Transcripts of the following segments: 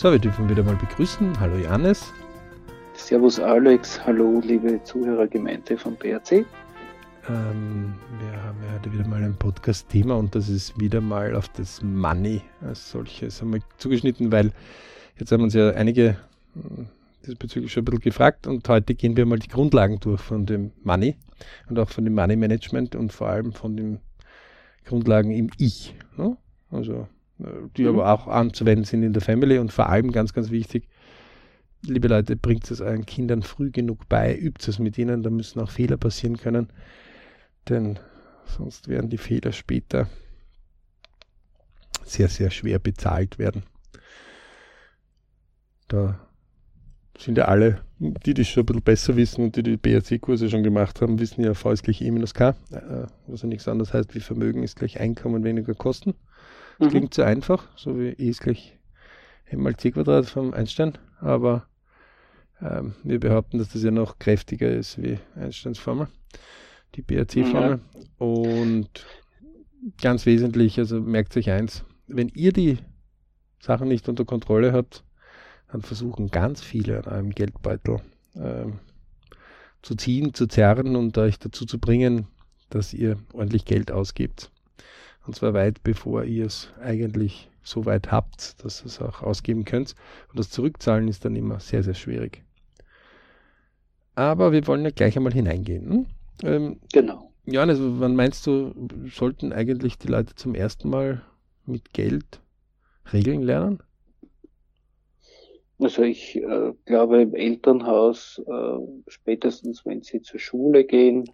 So, wir dürfen wieder mal begrüßen. Hallo Janis. Servus Alex, hallo liebe Zuhörergemeinde von BRC. Ähm, wir haben ja heute wieder mal ein Podcast-Thema und das ist wieder mal auf das Money als solches einmal zugeschnitten, weil jetzt haben uns ja einige hm, diesbezüglich schon ein bisschen gefragt und heute gehen wir mal die Grundlagen durch von dem Money und auch von dem Money Management und vor allem von den Grundlagen im Ich. Ne? Also, die mhm. aber auch anzuwenden sind in der Family und vor allem ganz, ganz wichtig, liebe Leute, bringt es euren Kindern früh genug bei, übt es mit ihnen, da müssen auch Fehler passieren können, denn sonst werden die Fehler später sehr, sehr schwer bezahlt werden. Da sind ja alle, die das schon ein bisschen besser wissen und die die BRC-Kurse schon gemacht haben, wissen ja V ist gleich E minus K, äh, was ja nichts anderes heißt wie Vermögen ist gleich Einkommen weniger Kosten. Mhm. klingt so einfach, so wie E ist gleich M mal C Quadrat vom Einstein, aber ähm, wir behaupten, dass das ja noch kräftiger ist wie Einsteins Formel, die BRC-Formel. Ja. Und ganz wesentlich, also merkt euch eins, wenn ihr die Sachen nicht unter Kontrolle habt, dann versuchen ganz viele an einem Geldbeutel ähm, zu ziehen, zu zerren und euch dazu zu bringen, dass ihr ordentlich Geld ausgibt. Und zwar weit bevor ihr es eigentlich so weit habt, dass ihr es auch ausgeben könnt. Und das Zurückzahlen ist dann immer sehr, sehr schwierig. Aber wir wollen ja gleich einmal hineingehen. Hm? Ähm, genau. Johannes, wann meinst du, sollten eigentlich die Leute zum ersten Mal mit Geld Regeln lernen? Also ich äh, glaube im Elternhaus, äh, spätestens wenn sie zur Schule gehen,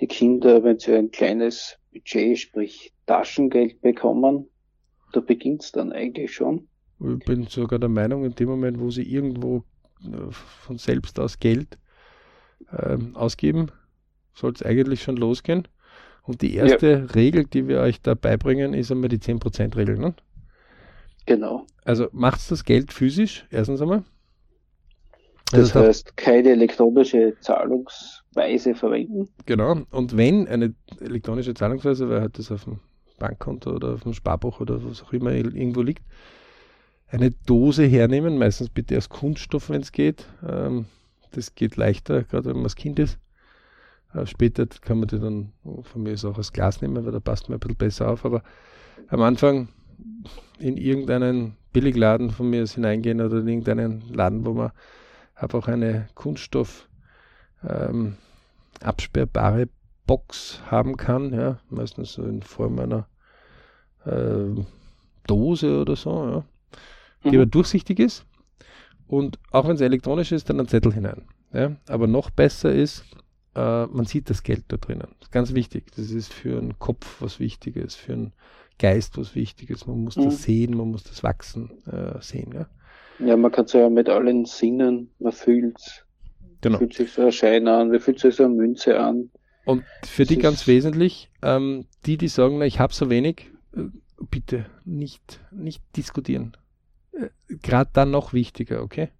die Kinder, wenn sie ein kleines Budget, sprich Taschengeld bekommen, da beginnt es dann eigentlich schon. Ich bin sogar der Meinung, in dem Moment, wo sie irgendwo äh, von selbst aus Geld äh, ausgeben, soll es eigentlich schon losgehen. Und die erste ja. Regel, die wir euch da beibringen, ist einmal die 10%-Regel. Ne? Genau. Also macht das Geld physisch, erstens einmal. Das also heißt, keine elektronische Zahlungsweise verwenden. Genau. Und wenn eine elektronische Zahlungsweise, weil halt das auf dem Bankkonto oder auf dem Sparbuch oder was auch immer irgendwo liegt, eine Dose hernehmen, meistens bitte aus Kunststoff, wenn es geht. Ähm, das geht leichter, gerade wenn man das Kind ist. Äh, später kann man die dann von mir aus auch aus Glas nehmen, weil da passt man ein bisschen besser auf. Aber am Anfang in irgendeinen Billigladen von mir hineingehen oder in irgendeinen Laden, wo man einfach eine Kunststoff ähm, absperrbare Box haben kann, ja, meistens so in Form einer äh, Dose oder so, ja, die mhm. aber durchsichtig ist und auch wenn es elektronisch ist, dann ein Zettel hinein. Ja. Aber noch besser ist, äh, man sieht das Geld da drinnen. Das ist ganz wichtig. Das ist für einen Kopf was Wichtiges, für einen Geist was Wichtiges. Man muss mhm. das sehen, man muss das Wachsen äh, sehen. Ja? ja, man kann es ja mit allen Sinnen, man fühlt es. Genau. Fühlt sich so ein Schein an, wie fühlt sich so eine Münze an. Und für das die ganz wesentlich, ähm, die, die sagen, na, ich habe so wenig, äh, bitte nicht, nicht diskutieren. Äh, Gerade dann noch wichtiger, okay?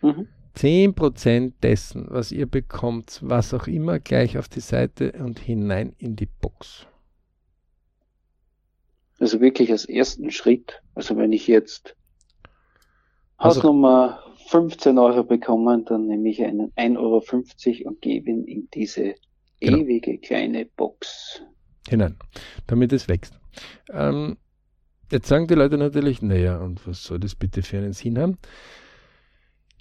Mhm. 10% dessen, was ihr bekommt, was auch immer, gleich auf die Seite und hinein in die Box. Also wirklich als ersten Schritt. Also wenn ich jetzt also, Hausnummer 15 Euro bekomme, dann nehme ich einen 1,50 Euro und gebe ihn in diese genau. ewige kleine Box. Hinein, damit es wächst. Ähm, jetzt sagen die Leute natürlich, naja, und was soll das bitte für einen Sinn haben?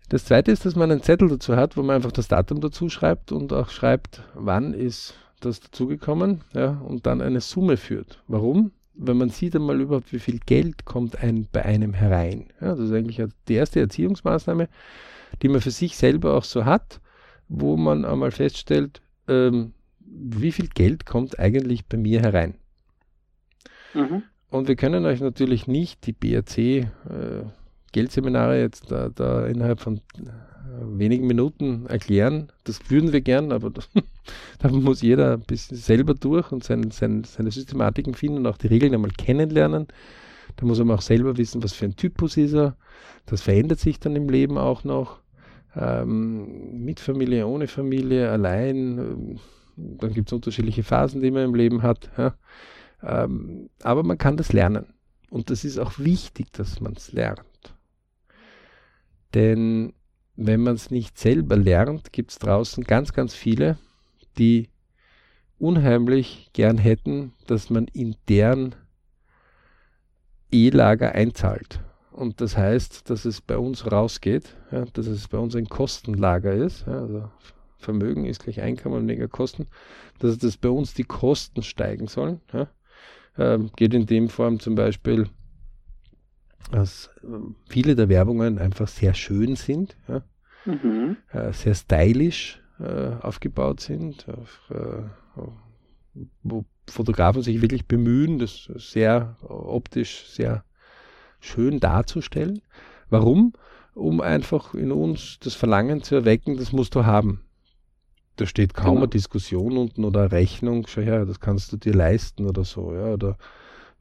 Das zweite ist, dass man einen Zettel dazu hat, wo man einfach das Datum dazu schreibt und auch schreibt, wann ist das dazugekommen, ja, und dann eine Summe führt. Warum? Wenn man sieht einmal überhaupt, wie viel Geld kommt ein, bei einem herein. Ja, das ist eigentlich die erste Erziehungsmaßnahme, die man für sich selber auch so hat, wo man einmal feststellt, ähm, wie viel Geld kommt eigentlich bei mir herein. Mhm. Und wir können euch natürlich nicht die BRC äh, Geldseminare jetzt da, da innerhalb von wenigen Minuten erklären. Das würden wir gern, aber da muss jeder ein bisschen selber durch und sein, sein, seine Systematiken finden und auch die Regeln einmal kennenlernen. Da muss man auch selber wissen, was für ein Typus ist er. Das verändert sich dann im Leben auch noch. Ähm, mit Familie, ohne Familie, allein. Dann gibt es unterschiedliche Phasen, die man im Leben hat. Ja. Ähm, aber man kann das lernen. Und das ist auch wichtig, dass man es lernt. Denn wenn man es nicht selber lernt, gibt es draußen ganz, ganz viele, die unheimlich gern hätten, dass man in deren E-Lager einzahlt. Und das heißt, dass es bei uns rausgeht, ja, dass es bei uns ein Kostenlager ist. Ja, also Vermögen ist gleich Einkommen weniger Kosten, dass das bei uns die Kosten steigen sollen. Ja. Ähm, geht in dem Form zum Beispiel, dass ähm, viele der Werbungen einfach sehr schön sind, ja, mhm. äh, sehr stylisch äh, aufgebaut sind, auf, äh, wo Fotografen sich wirklich bemühen, das sehr optisch sehr schön darzustellen. Warum? Um einfach in uns das Verlangen zu erwecken, das musst du haben. Da steht kaum genau. eine Diskussion unten oder eine Rechnung, schau her, das kannst du dir leisten oder so, ja, oder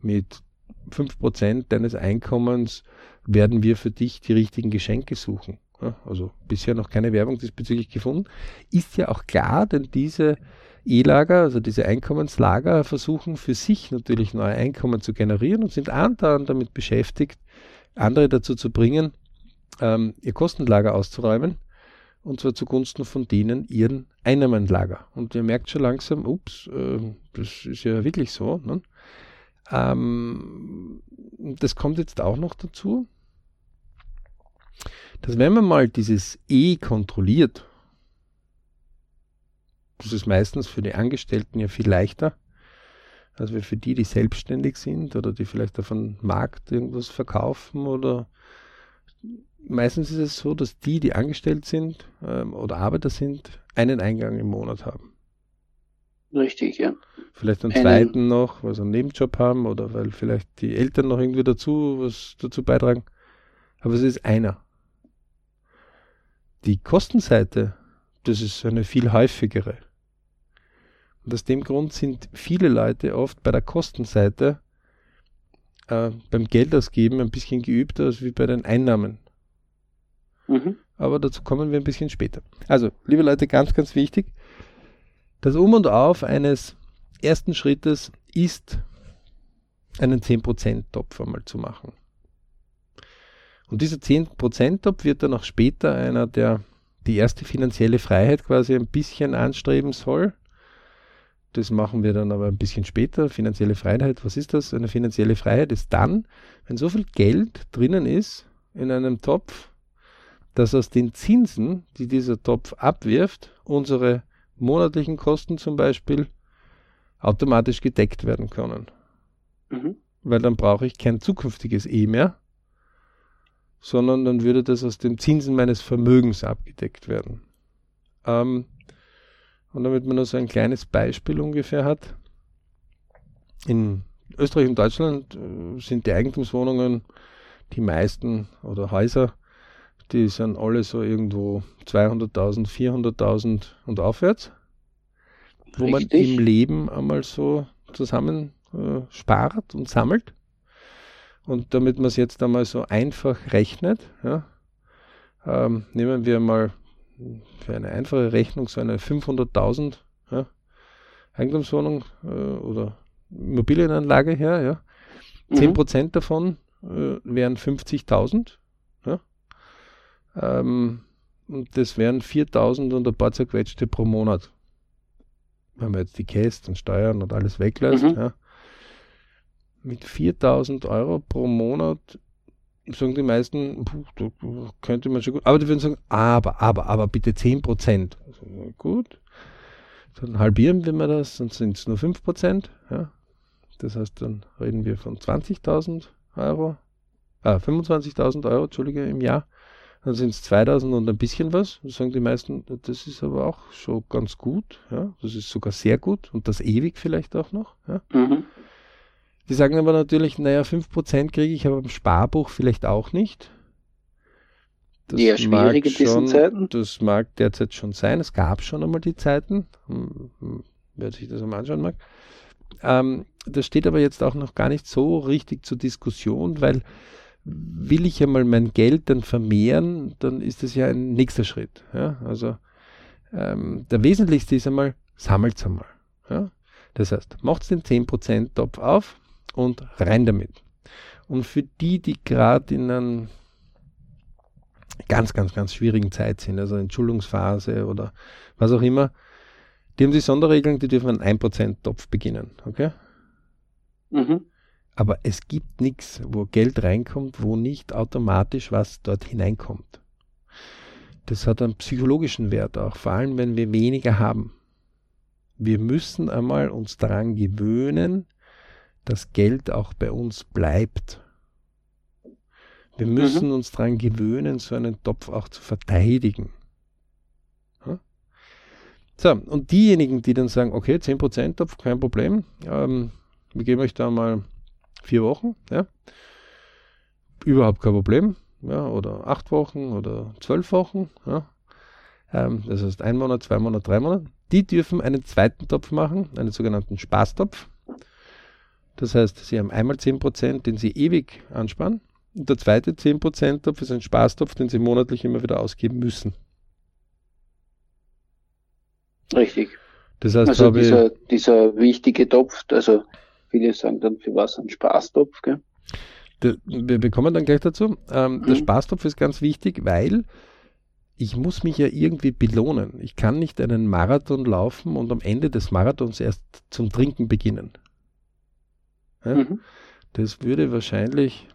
mit 5% deines Einkommens werden wir für dich die richtigen Geschenke suchen. Ja, also bisher noch keine Werbung diesbezüglich gefunden. Ist ja auch klar, denn diese E-Lager, also diese Einkommenslager, versuchen für sich natürlich neue Einkommen zu generieren und sind andauernd damit beschäftigt, andere dazu zu bringen, ähm, ihr Kostenlager auszuräumen und zwar zugunsten von denen ihren Einnahmenlager. Und ihr merkt schon langsam, ups, äh, das ist ja wirklich so. Ne? Ähm, das kommt jetzt auch noch dazu, dass wenn man mal dieses E kontrolliert, das ist meistens für die Angestellten ja viel leichter, als für die, die selbstständig sind oder die vielleicht auf dem Markt irgendwas verkaufen oder meistens ist es so, dass die, die angestellt sind ähm, oder Arbeiter sind, einen Eingang im Monat haben. Richtig, ja. Vielleicht einen, einen zweiten noch, weil sie einen Nebenjob haben oder weil vielleicht die Eltern noch irgendwie dazu was dazu beitragen. Aber es ist einer. Die Kostenseite, das ist eine viel häufigere. Und aus dem Grund sind viele Leute oft bei der Kostenseite äh, beim Geldausgeben ein bisschen geübter als wie bei den Einnahmen. Mhm. Aber dazu kommen wir ein bisschen später. Also, liebe Leute, ganz, ganz wichtig, das Um und Auf eines ersten Schrittes ist, einen 10%-Topf einmal zu machen. Und dieser 10%-Topf wird dann auch später einer, der die erste finanzielle Freiheit quasi ein bisschen anstreben soll. Das machen wir dann aber ein bisschen später. Finanzielle Freiheit, was ist das? Eine finanzielle Freiheit ist dann, wenn so viel Geld drinnen ist in einem Topf, dass aus den Zinsen, die dieser Topf abwirft, unsere monatlichen Kosten zum Beispiel automatisch gedeckt werden können. Mhm. Weil dann brauche ich kein zukünftiges E mehr, sondern dann würde das aus den Zinsen meines Vermögens abgedeckt werden. Ähm, und damit man nur so ein kleines Beispiel ungefähr hat, in Österreich und Deutschland äh, sind die Eigentumswohnungen die meisten oder Häuser, die sind alle so irgendwo 200.000, 400.000 und aufwärts, wo Richtig. man im Leben einmal so zusammen äh, spart und sammelt. Und damit man es jetzt einmal so einfach rechnet, ja, ähm, nehmen wir mal für eine einfache Rechnung so eine 500.000 ja, Eigentumswohnung äh, oder Immobilienanlage her, ja. Mhm. 10% davon äh, wären 50.000. Ähm, und das wären 4.000 und ein paar zerquetschte pro Monat. Wenn man jetzt die Kästen und Steuern und alles weglässt, mhm. ja. Mit 4.000 Euro pro Monat sagen die meisten, puh, da könnte man schon gut, aber die würden sagen, aber, aber, aber bitte 10 Prozent. Also, gut, dann halbieren wir mal das, dann sind es nur 5 Prozent. Ja. Das heißt, dann reden wir von 20.000 Euro, ah, 25.000 Euro, Entschuldige, im Jahr. Dann sind es 2.000 und ein bisschen was. Dann sagen die meisten, das ist aber auch schon ganz gut. Ja. Das ist sogar sehr gut und das ewig vielleicht auch noch. Ja. Mhm. Die sagen aber natürlich, naja, 5% kriege ich aber im Sparbuch vielleicht auch nicht. Das Eher schwierig in diesen Zeiten. Das mag derzeit schon sein. Es gab schon einmal die Zeiten. Hm, hm, wer sich das einmal anschauen mag. Ähm, das steht aber jetzt auch noch gar nicht so richtig zur Diskussion, weil will ich einmal mein Geld dann vermehren, dann ist das ja ein nächster Schritt. Ja? Also ähm, der wesentlichste ist einmal, sammelt es einmal. Ja? Das heißt, macht den 10% Topf auf, und rein damit. Und für die, die gerade in einem ganz, ganz, ganz schwierigen Zeit sind, also Entschuldigungsphase oder was auch immer, die haben die Sonderregeln, die dürfen einen 1%-Topf beginnen, okay? Mhm. Aber es gibt nichts, wo Geld reinkommt, wo nicht automatisch was dort hineinkommt. Das hat einen psychologischen Wert auch, vor allem wenn wir weniger haben. Wir müssen einmal uns daran gewöhnen, dass Geld auch bei uns bleibt. Wir mhm. müssen mhm. uns daran gewöhnen, so einen Topf auch zu verteidigen. So, und diejenigen, die dann sagen, okay, 10% Topf, kein Problem, ähm, wir geben euch da mal vier Wochen, ja, überhaupt kein Problem, ja, oder acht Wochen oder zwölf Wochen, ja, ähm, das heißt ein Monat, zwei Monate, drei Monate, die dürfen einen zweiten Topf machen, einen sogenannten Spaßtopf. Das heißt, sie haben einmal 10%, den sie ewig ansparen. Und der zweite 10% Topf ist ein Spaßtopf, den sie monatlich immer wieder ausgeben müssen. Richtig. Das heißt, also dieser, dieser wichtige Topf, also viele sagen dann, für was ein Spaßtopf, gell? wir bekommen dann gleich dazu. Ähm, mhm. Der Spaßtopf ist ganz wichtig, weil ich muss mich ja irgendwie belohnen. Ich kann nicht einen Marathon laufen und am Ende des Marathons erst zum Trinken beginnen. Ja? Mhm. Das würde wahrscheinlich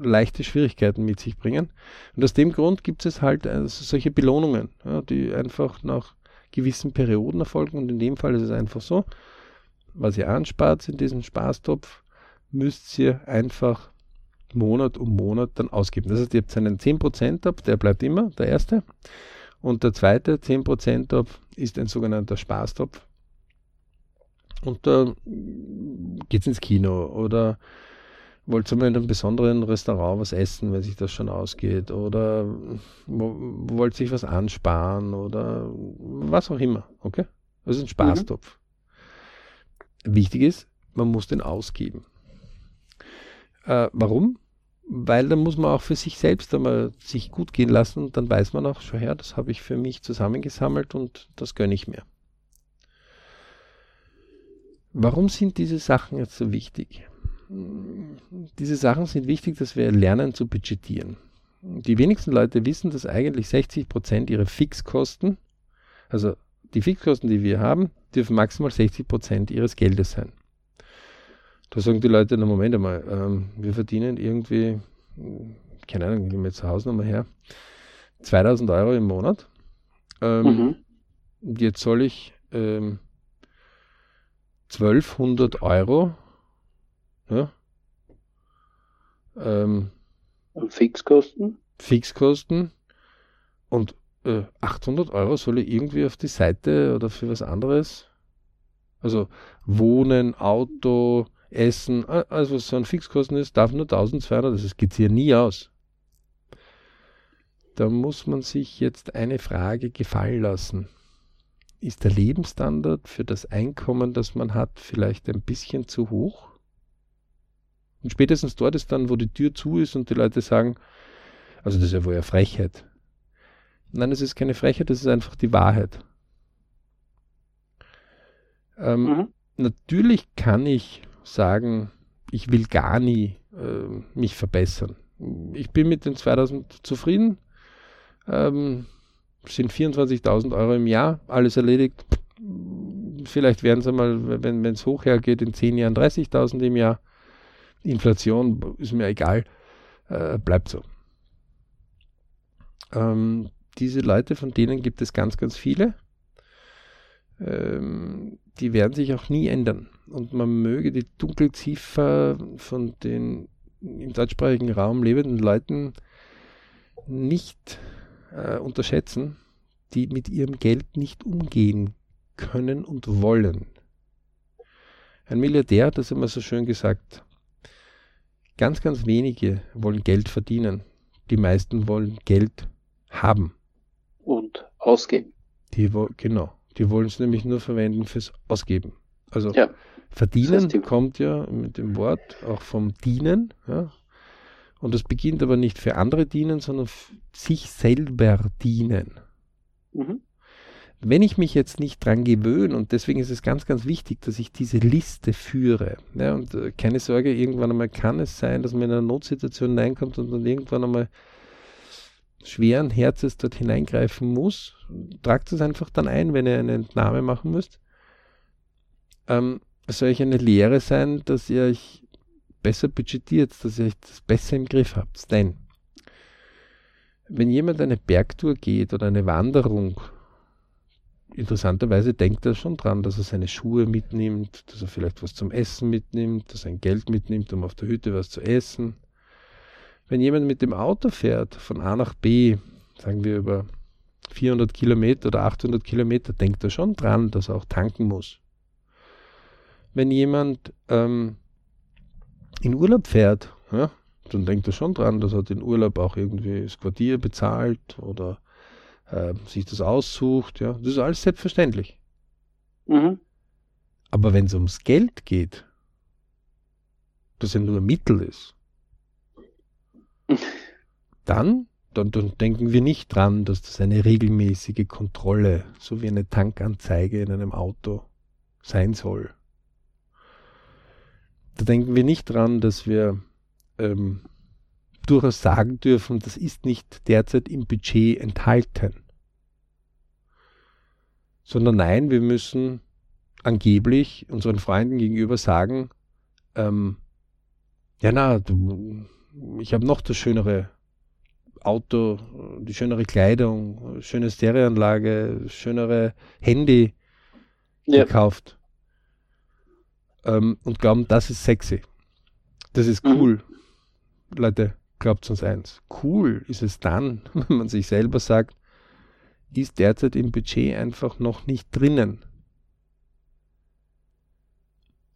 leichte Schwierigkeiten mit sich bringen. Und aus dem Grund gibt es halt also solche Belohnungen, ja, die einfach nach gewissen Perioden erfolgen. Und in dem Fall ist es einfach so, was ihr anspart in diesem Spaßtopf, müsst ihr einfach Monat um Monat dann ausgeben. Das heißt, ihr habt einen 10%-Topf, der bleibt immer, der erste. Und der zweite 10%-Topf ist ein sogenannter Spaßtopf. Und da geht es ins Kino oder wollt ihr mal in einem besonderen Restaurant was essen, wenn sich das schon ausgeht, oder wollt sich was ansparen oder was auch immer, okay? Das ist ein Spaßtopf. Wichtig ist, man muss den ausgeben. Äh, warum? Weil dann muss man auch für sich selbst einmal sich gut gehen lassen und dann weiß man auch, schon her, das habe ich für mich zusammengesammelt und das gönne ich mir. Warum sind diese Sachen jetzt so wichtig? diese Sachen sind wichtig, dass wir lernen zu budgetieren. Die wenigsten Leute wissen, dass eigentlich 60 Prozent ihrer Fixkosten, also die Fixkosten, die wir haben, dürfen maximal 60 Prozent ihres Geldes sein. Da sagen die Leute, na Moment einmal, ähm, wir verdienen irgendwie, keine Ahnung, nehme jetzt zu Hause nochmal her, 2000 Euro im Monat. Ähm, mhm. Jetzt soll ich ähm, 1200 Euro ja. Ähm, Fixkosten? Fixkosten. Und äh, 800 Euro soll ich irgendwie auf die Seite oder für was anderes? Also Wohnen, Auto, Essen, also was so ein Fixkosten ist, darf nur 1200, das geht hier nie aus. Da muss man sich jetzt eine Frage gefallen lassen. Ist der Lebensstandard für das Einkommen, das man hat, vielleicht ein bisschen zu hoch? Und spätestens dort ist dann, wo die Tür zu ist und die Leute sagen, also das ist ja wohl eine Frechheit. Nein, es ist keine Frechheit, das ist einfach die Wahrheit. Ähm, mhm. Natürlich kann ich sagen, ich will gar nie äh, mich verbessern. Ich bin mit den 2000 zufrieden. Ähm, sind 24.000 Euro im Jahr, alles erledigt. Vielleicht werden es einmal, wenn es hoch hergeht, in 10 Jahren 30.000 im Jahr. Inflation ist mir egal, äh, bleibt so. Ähm, diese Leute, von denen gibt es ganz, ganz viele. Ähm, die werden sich auch nie ändern. Und man möge die Dunkelziffer von den im deutschsprachigen Raum lebenden Leuten nicht äh, unterschätzen, die mit ihrem Geld nicht umgehen können und wollen. Ein Milliardär hat das immer so schön gesagt, Ganz, ganz wenige wollen Geld verdienen. Die meisten wollen Geld haben. Und ausgeben. Die, genau. Die wollen es nämlich nur verwenden fürs Ausgeben. Also ja. verdienen das heißt, kommt ja mit dem Wort auch vom Dienen. Ja. Und das beginnt aber nicht für andere dienen, sondern sich selber dienen. Mhm wenn ich mich jetzt nicht dran gewöhne, und deswegen ist es ganz, ganz wichtig, dass ich diese Liste führe. Ja, und äh, keine Sorge, irgendwann einmal kann es sein, dass man in eine Notsituation hineinkommt und dann irgendwann einmal schweren Herzens dort hineingreifen muss, tragt es einfach dann ein, wenn ihr eine Entnahme machen müsst. Ähm, soll euch eine Lehre sein, dass ihr euch besser budgetiert, dass ihr euch das besser im Griff habt. Denn wenn jemand eine Bergtour geht oder eine Wanderung, interessanterweise denkt er schon dran, dass er seine Schuhe mitnimmt, dass er vielleicht was zum Essen mitnimmt, dass er ein Geld mitnimmt, um auf der Hütte was zu essen. Wenn jemand mit dem Auto fährt von A nach B, sagen wir über 400 Kilometer oder 800 Kilometer, denkt er schon dran, dass er auch tanken muss. Wenn jemand ähm, in Urlaub fährt, ja, dann denkt er schon dran, dass er den Urlaub auch irgendwie das Quartier bezahlt oder äh, sich das aussucht. Ja, das ist alles selbstverständlich. Mhm. Aber wenn es ums Geld geht, das ja nur Mittel ist, dann, dann, dann denken wir nicht dran, dass das eine regelmäßige Kontrolle, so wie eine Tankanzeige in einem Auto sein soll. Da denken wir nicht dran, dass wir ähm, durchaus sagen dürfen, das ist nicht derzeit im Budget enthalten. Sondern nein, wir müssen angeblich unseren Freunden gegenüber sagen, ähm, ja na, du, ich habe noch das schönere Auto, die schönere Kleidung, schöne Stereoanlage, schönere Handy ja. gekauft ähm, und glauben, das ist sexy. Das ist mhm. cool. Mhm. Leute, glaubt uns eins. Cool ist es dann, wenn man sich selber sagt, ist derzeit im Budget einfach noch nicht drinnen.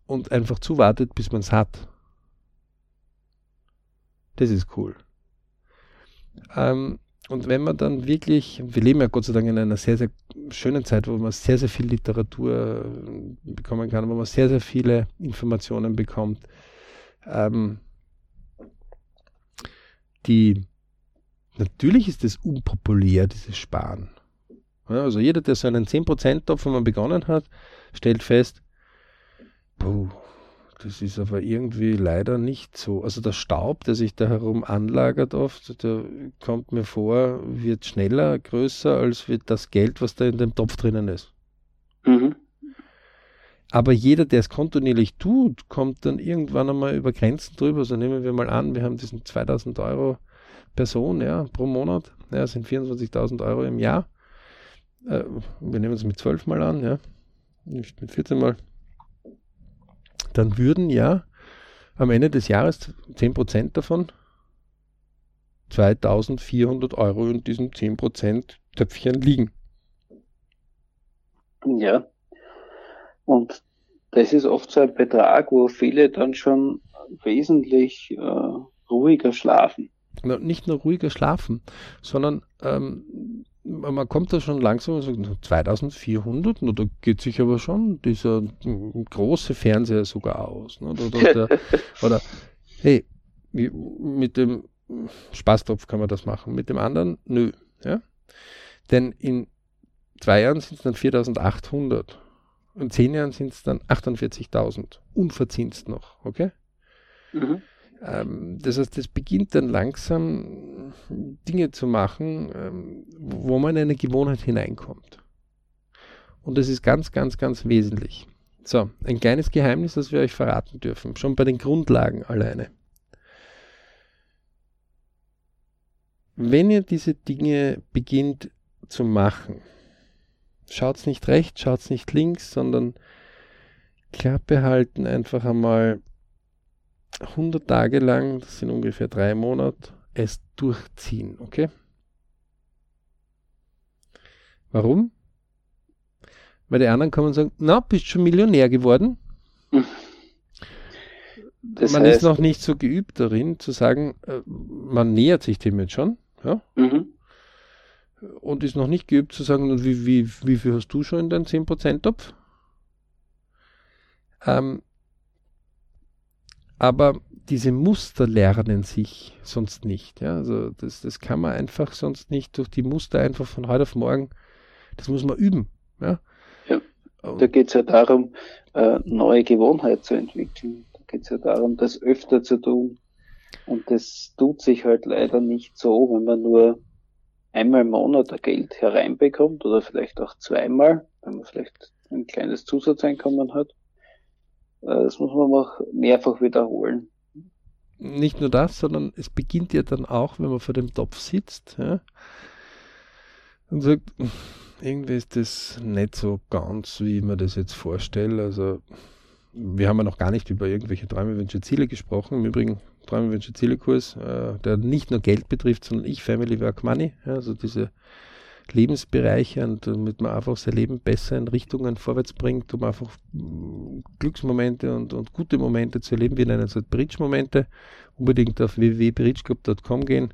Und einfach zuwartet, bis man es hat. Das ist cool. Ähm, und wenn man dann wirklich, wir leben ja Gott sei Dank in einer sehr, sehr schönen Zeit, wo man sehr, sehr viel Literatur äh, bekommen kann, wo man sehr, sehr viele Informationen bekommt, ähm, die, natürlich ist es unpopulär, dieses Sparen. Also jeder, der so einen 10%-Topf, wenn man begonnen hat, stellt fest, puh, das ist aber irgendwie leider nicht so. Also der Staub, der sich da herum anlagert oft, der kommt mir vor, wird schneller, größer, als wird das Geld, was da in dem Topf drinnen ist. Mhm. Aber jeder, der es kontinuierlich tut, kommt dann irgendwann einmal über Grenzen drüber. Also nehmen wir mal an, wir haben diesen 2000 Euro Person ja, pro Monat. Ja, sind 24.000 Euro im Jahr. Äh, wir nehmen es mit 12 mal an, ja. Nicht mit 14 mal dann würden ja am Ende des Jahres 10% davon 2400 Euro in diesem 10% Töpfchen liegen. Ja. Und das ist oft so ein Betrag, wo viele dann schon wesentlich äh, ruhiger schlafen. Nicht nur ruhiger schlafen, sondern ähm, man kommt da schon langsam und sagt, 2400, no, da geht sich aber schon dieser große Fernseher sogar aus. Ne? Oder, oder, oder, hey, mit dem Spaßtopf kann man das machen, mit dem anderen, nö. Ja? Denn in zwei Jahren sind es dann 4800. In zehn Jahren sind es dann 48.000. Unverzinst noch, okay? Mhm. Ähm, das heißt, es beginnt dann langsam Dinge zu machen, ähm, wo man in eine Gewohnheit hineinkommt. Und das ist ganz, ganz, ganz wesentlich. So, ein kleines Geheimnis, das wir euch verraten dürfen, schon bei den Grundlagen alleine. Wenn ihr diese Dinge beginnt zu machen, schaut nicht rechts, schaut nicht links, sondern Klappe halten, einfach einmal 100 Tage lang, das sind ungefähr drei Monate, es durchziehen, okay? Warum? Weil die anderen kommen und sagen, na, bist schon Millionär geworden? Das man heißt, ist noch nicht so geübt darin, zu sagen, äh, man nähert sich dem jetzt schon, ja? Mhm. Und ist noch nicht geübt zu sagen, wie, wie, wie viel hast du schon in deinem 10%-Topf? Ähm, aber diese Muster lernen sich sonst nicht. Ja? Also das, das kann man einfach sonst nicht durch die Muster einfach von heute auf morgen, das muss man üben. Ja, ja da geht es ja darum, äh, neue Gewohnheit zu entwickeln. Da geht es ja darum, das öfter zu tun. Und das tut sich halt leider nicht so, wenn man nur einmal im Monat Geld hereinbekommt oder vielleicht auch zweimal, wenn man vielleicht ein kleines Zusatzeinkommen hat. Äh, das muss man auch mehrfach wiederholen. Nicht nur das, sondern es beginnt ja dann auch, wenn man vor dem Topf sitzt ja, und sagt, irgendwie ist das nicht so ganz, wie ich mir das jetzt vorstelle. Also wir haben ja noch gar nicht über irgendwelche Träume, Wünsche, Ziele gesprochen. Im Übrigen Träume, Wünsche, Ziele Kurs, äh, der nicht nur Geld betrifft, sondern ich, Family, Work, Money. Ja, also diese Lebensbereiche und damit man einfach sein Leben besser in Richtungen vorwärts bringt, um einfach mm, Glücksmomente und, und gute Momente zu erleben. Wir nennen es halt Bridge-Momente. Unbedingt auf www.bridgeclub.com gehen.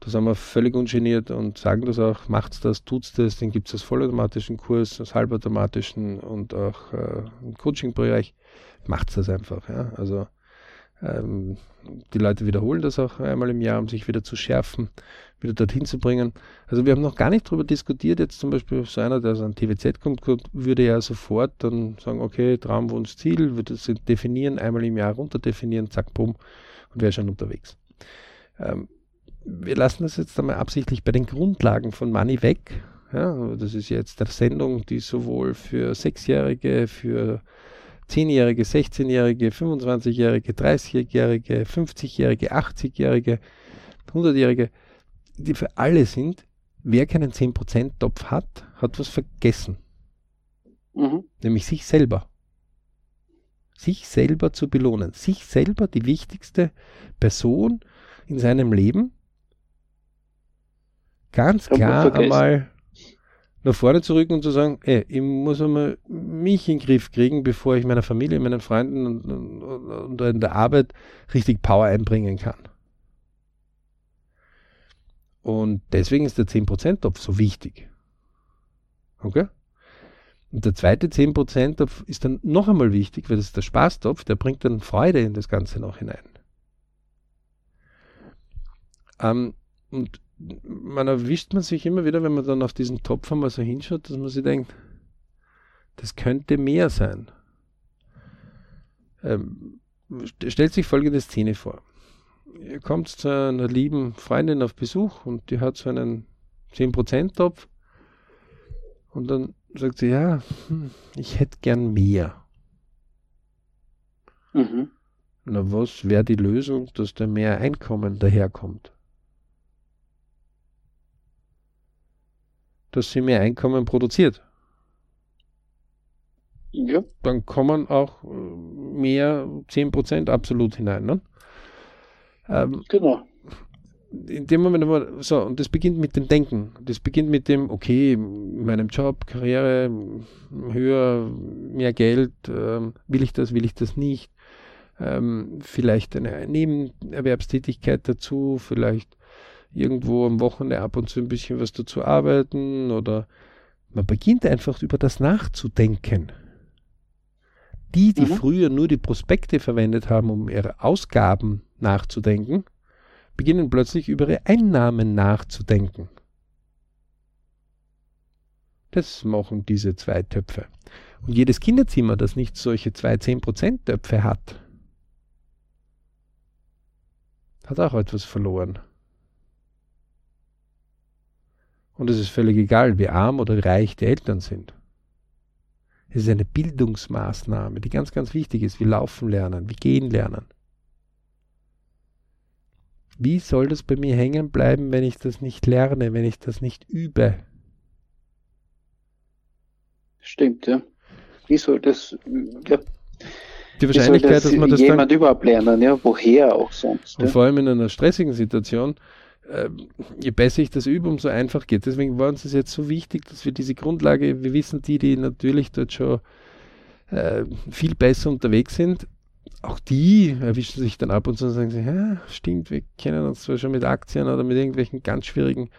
Da sind wir völlig ungeniert und sagen das auch, macht's das, tut's das, den gibt es als vollautomatischen Kurs, als halbautomatischen und auch äh, im Coaching-Bereich. Macht's das einfach. Ja. Also ähm, die Leute wiederholen das auch einmal im Jahr, um sich wieder zu schärfen, wieder dorthin zu bringen. Also wir haben noch gar nicht darüber diskutiert. Jetzt zum Beispiel so einer, der aus einem TWZ kommt, würde ja sofort dann sagen, okay, Traum, Wunsch, Ziel, würde es definieren, einmal im Jahr runter definieren, zack, bumm, und wäre schon unterwegs. Ähm, wir lassen das jetzt einmal absichtlich bei den Grundlagen von Money weg. Ja, das ist jetzt eine Sendung, die sowohl für Sechsjährige, für 10-Jährige, 16-Jährige, 25-Jährige, 30-Jährige, 50-Jährige, 80-Jährige, 100-Jährige, die für alle sind, wer keinen 10%-Topf hat, hat was vergessen. Mhm. Nämlich sich selber. Sich selber zu belohnen. Sich selber die wichtigste Person in seinem Leben. Ganz klar einmal nach vorne zu rücken und zu sagen, ey, ich muss einmal mich in den Griff kriegen, bevor ich meiner Familie, meinen Freunden und, und, und in der Arbeit richtig Power einbringen kann. Und deswegen ist der 10%-Topf so wichtig. Okay? Und der zweite 10%-Topf ist dann noch einmal wichtig, weil das ist der Spaßtopf, der bringt dann Freude in das Ganze noch hinein. Ähm, und man erwischt man sich immer wieder, wenn man dann auf diesen Topf einmal so hinschaut, dass man sich denkt, das könnte mehr sein. Ähm, stellt sich folgende Szene vor. Ihr kommt zu einer lieben Freundin auf Besuch und die hat so einen 10%-Topf und dann sagt sie, ja, hm, ich hätte gern mehr. Mhm. Na, was wäre die Lösung, dass da mehr Einkommen daherkommt? Dass sie mehr Einkommen produziert. Ja. Dann kommen auch äh, mehr 10% absolut hinein. Ne? Ähm, genau. In dem Moment, aber, so, und das beginnt mit dem Denken. Das beginnt mit dem, okay, in meinem Job, Karriere, höher, mehr Geld, ähm, will ich das, will ich das nicht? Ähm, vielleicht eine Nebenerwerbstätigkeit dazu, vielleicht irgendwo am Wochenende ab und zu ein bisschen was dazu arbeiten oder man beginnt einfach über das nachzudenken. Die, die mhm. früher nur die Prospekte verwendet haben, um ihre Ausgaben nachzudenken, beginnen plötzlich über ihre Einnahmen nachzudenken. Das machen diese zwei Töpfe. Und jedes Kinderzimmer, das nicht solche zwei 10% Töpfe hat, hat auch etwas verloren. Und es ist völlig egal, wie arm oder reich die Eltern sind. Es ist eine Bildungsmaßnahme, die ganz, ganz wichtig ist, wie laufen lernen, wie gehen lernen. Wie soll das bei mir hängen bleiben, wenn ich das nicht lerne, wenn ich das nicht übe? Stimmt, ja. Wie soll das, ja. Die Wahrscheinlichkeit, das dass man das jemand dann, überhaupt lernen, ja, woher auch sonst. Und ja. vor allem in einer stressigen Situation, ähm, je besser ich das übe, umso einfach geht. Deswegen war uns das jetzt so wichtig, dass wir diese Grundlage, wir wissen die, die natürlich dort schon äh, viel besser unterwegs sind, auch die erwischen sich dann ab und zu und sagen ja, stimmt, wir kennen uns zwar schon mit Aktien oder mit irgendwelchen ganz schwierigen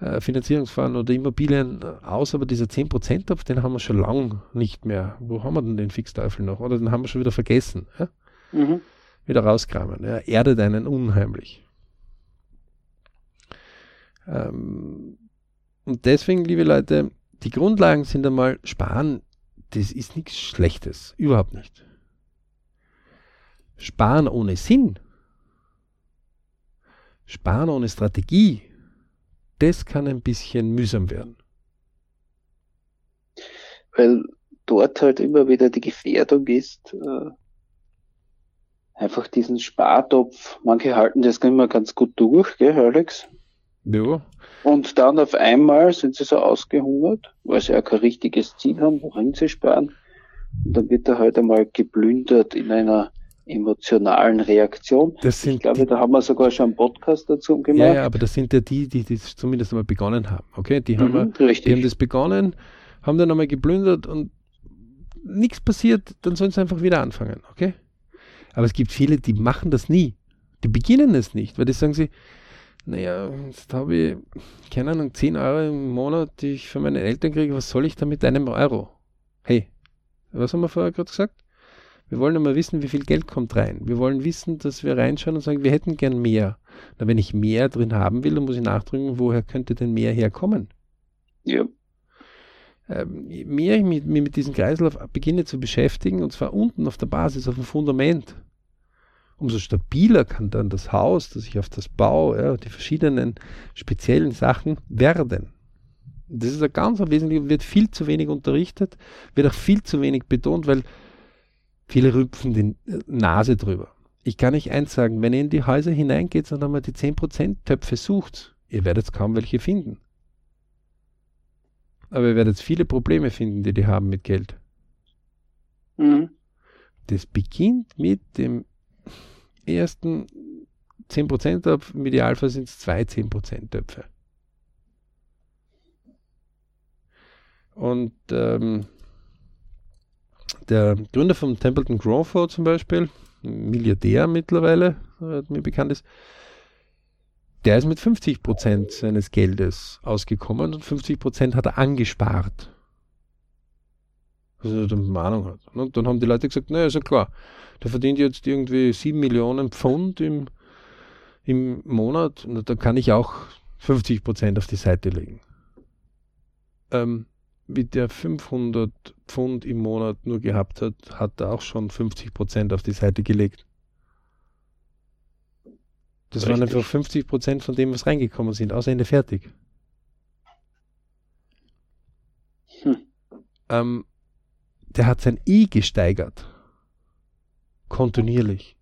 äh, Finanzierungsfahren oder Immobilien aus, aber dieser 10%-Topf, den haben wir schon lang nicht mehr. Wo haben wir denn den Fixteufel noch? Oder den haben wir schon wieder vergessen. Ja? Mhm. Wieder rauskramen. Er erdet einen unheimlich. Ähm, und deswegen, liebe Leute, die Grundlagen sind einmal sparen, das ist nichts Schlechtes, überhaupt nicht. Sparen ohne Sinn, sparen ohne Strategie, das kann ein bisschen mühsam werden. Weil dort halt immer wieder die Gefährdung ist, äh, einfach diesen Spartopf, manche halten das immer ganz gut durch, gell, Alex? Ja. Und dann auf einmal sind sie so ausgehungert, weil sie ja kein richtiges Ziel haben, worin sie sparen. Und dann wird er halt einmal geplündert in einer emotionalen Reaktion. Das sind ich glaube, die, da haben wir sogar schon einen Podcast dazu gemacht. ja, ja, aber das sind ja die, die das zumindest einmal begonnen haben. Okay, die haben, mhm, wir, die haben das begonnen, haben dann einmal geplündert und nichts passiert, dann sollen sie einfach wieder anfangen. Okay? Aber es gibt viele, die machen das nie. Die beginnen es nicht, weil die sagen sie, naja, jetzt habe ich, keine Ahnung, 10 Euro im Monat, die ich für meine Eltern kriege, was soll ich da mit einem Euro? Hey, was haben wir vorher gerade gesagt? Wir wollen immer wissen, wie viel Geld kommt rein. Wir wollen wissen, dass wir reinschauen und sagen, wir hätten gern mehr. Na, wenn ich mehr drin haben will, dann muss ich nachdrücken, woher könnte denn mehr herkommen? Ja. Ähm, mehr ich mich, mich mit diesem Kreislauf beginne zu beschäftigen, und zwar unten auf der Basis, auf dem Fundament, umso stabiler kann dann das Haus, das ich auf das baue, ja, die verschiedenen speziellen Sachen werden. Das ist ein ganz wesentlicher, wird viel zu wenig unterrichtet, wird auch viel zu wenig betont, weil viele rüpfen die Nase drüber. Ich kann euch eins sagen, wenn ihr in die Häuser hineingeht und einmal die 10% Töpfe sucht, ihr werdet kaum welche finden. Aber ihr werdet viele Probleme finden, die die haben mit Geld. Mhm. Das beginnt mit dem ersten 10% Topf, im Idealfall sind es zwei 10% Töpfe. Und ähm, der Gründer von Templeton Crawford zum Beispiel, Milliardär mittlerweile, mir bekannt ist, der ist mit 50% seines Geldes ausgekommen und 50% hat er angespart. Also damit man Ahnung hat. Und dann haben die Leute gesagt, naja, ist ja klar, der verdient jetzt irgendwie 7 Millionen Pfund im, im Monat und da kann ich auch 50% auf die Seite legen. Ähm, wie der 500 Pfund im Monat nur gehabt hat, hat er auch schon 50% auf die Seite gelegt. Das waren Richtig. einfach 50% von dem, was reingekommen sind, außer Ende fertig. Hm. Ähm, der hat sein I gesteigert. Kontinuierlich.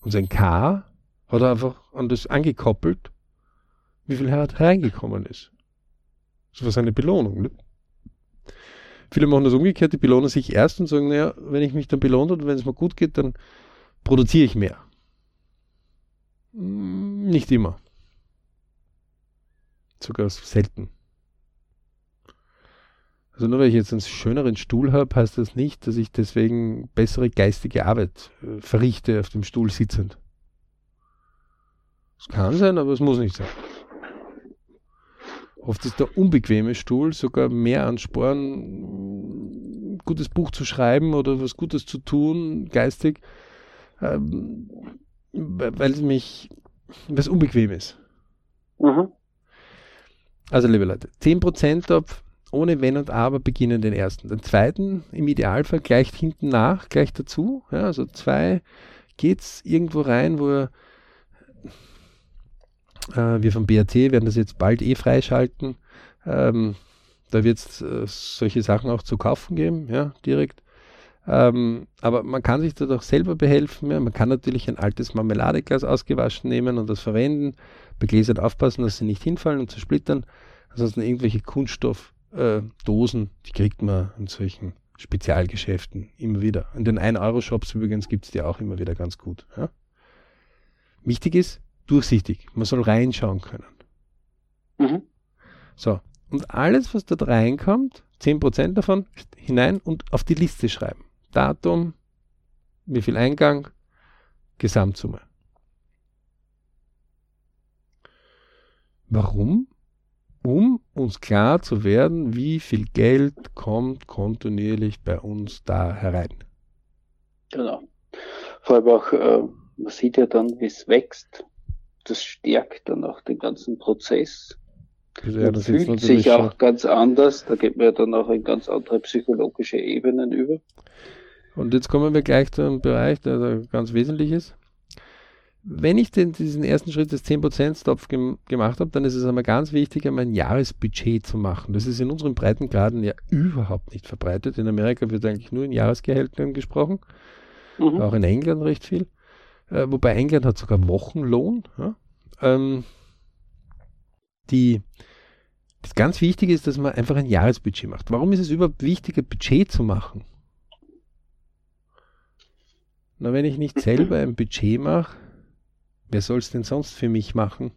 Und sein K hat er einfach an das angekoppelt, wie viel er reingekommen ist. Das war seine Belohnung. Ne? Viele machen das umgekehrt, die belohnen sich erst und sagen, naja, wenn ich mich dann belohnt und wenn es mir gut geht, dann produziere ich mehr. Mm, Nicht immer. Sogar selten. Also nur weil ich jetzt einen schöneren Stuhl habe, heißt das nicht, dass ich deswegen bessere geistige Arbeit äh, verrichte auf dem Stuhl sitzend. Es kann sein, aber es muss nicht sein. Oft ist der unbequeme Stuhl sogar mehr Ansporn, ein gutes Buch zu schreiben oder was Gutes zu tun, geistig, ähm, weil es mich, weil es unbequem ist. Mhm. Also, liebe Leute, 10% Topf ohne Wenn und Aber beginnen den ersten. Den zweiten, im Idealfall gleich hinten nach, gleich dazu. Ja, also zwei geht's irgendwo rein, wo äh, wir vom BAT werden das jetzt bald eh freischalten. Ähm, da wird es äh, solche Sachen auch zu kaufen geben, ja, direkt. Ähm, aber man kann sich da doch selber behelfen. Ja. Man kann natürlich ein altes Marmeladeglas ausgewaschen nehmen und das verwenden. Bei Gläsern aufpassen, dass sie nicht hinfallen und zersplittern. Ansonsten irgendwelche Kunststoffdosen, die kriegt man in solchen Spezialgeschäften immer wieder. In den 1-Euro-Shops übrigens gibt es die auch immer wieder ganz gut. Ja. Wichtig ist, durchsichtig. Man soll reinschauen können. Mhm. So, und alles, was dort reinkommt, 10% davon hinein und auf die Liste schreiben. Datum, wie viel Eingang, Gesamtsumme. Warum? Um uns klar zu werden, wie viel Geld kommt kontinuierlich bei uns da herein. Genau. Vor allem auch, äh, man sieht ja dann, wie es wächst. Das stärkt dann auch den ganzen Prozess. Man das fühlt sich auch ganz anders. Da geht man ja dann auch in ganz andere psychologische Ebenen über. Und jetzt kommen wir gleich zu einem Bereich, der da ganz wesentlich ist. Wenn ich den, diesen ersten Schritt des 10%-Stopf gem gemacht habe, dann ist es einmal ganz wichtig, einmal ein Jahresbudget zu machen. Das ist in unseren Breitengraden ja überhaupt nicht verbreitet. In Amerika wird eigentlich nur in Jahresgehältern gesprochen, mhm. auch in England recht viel. Äh, wobei England hat sogar Wochenlohn. Ja? Ähm, die, das ganz Wichtige ist, dass man einfach ein Jahresbudget macht. Warum ist es überhaupt wichtig, ein Budget zu machen? Na, wenn ich nicht selber ein Budget mache, wer soll es denn sonst für mich machen?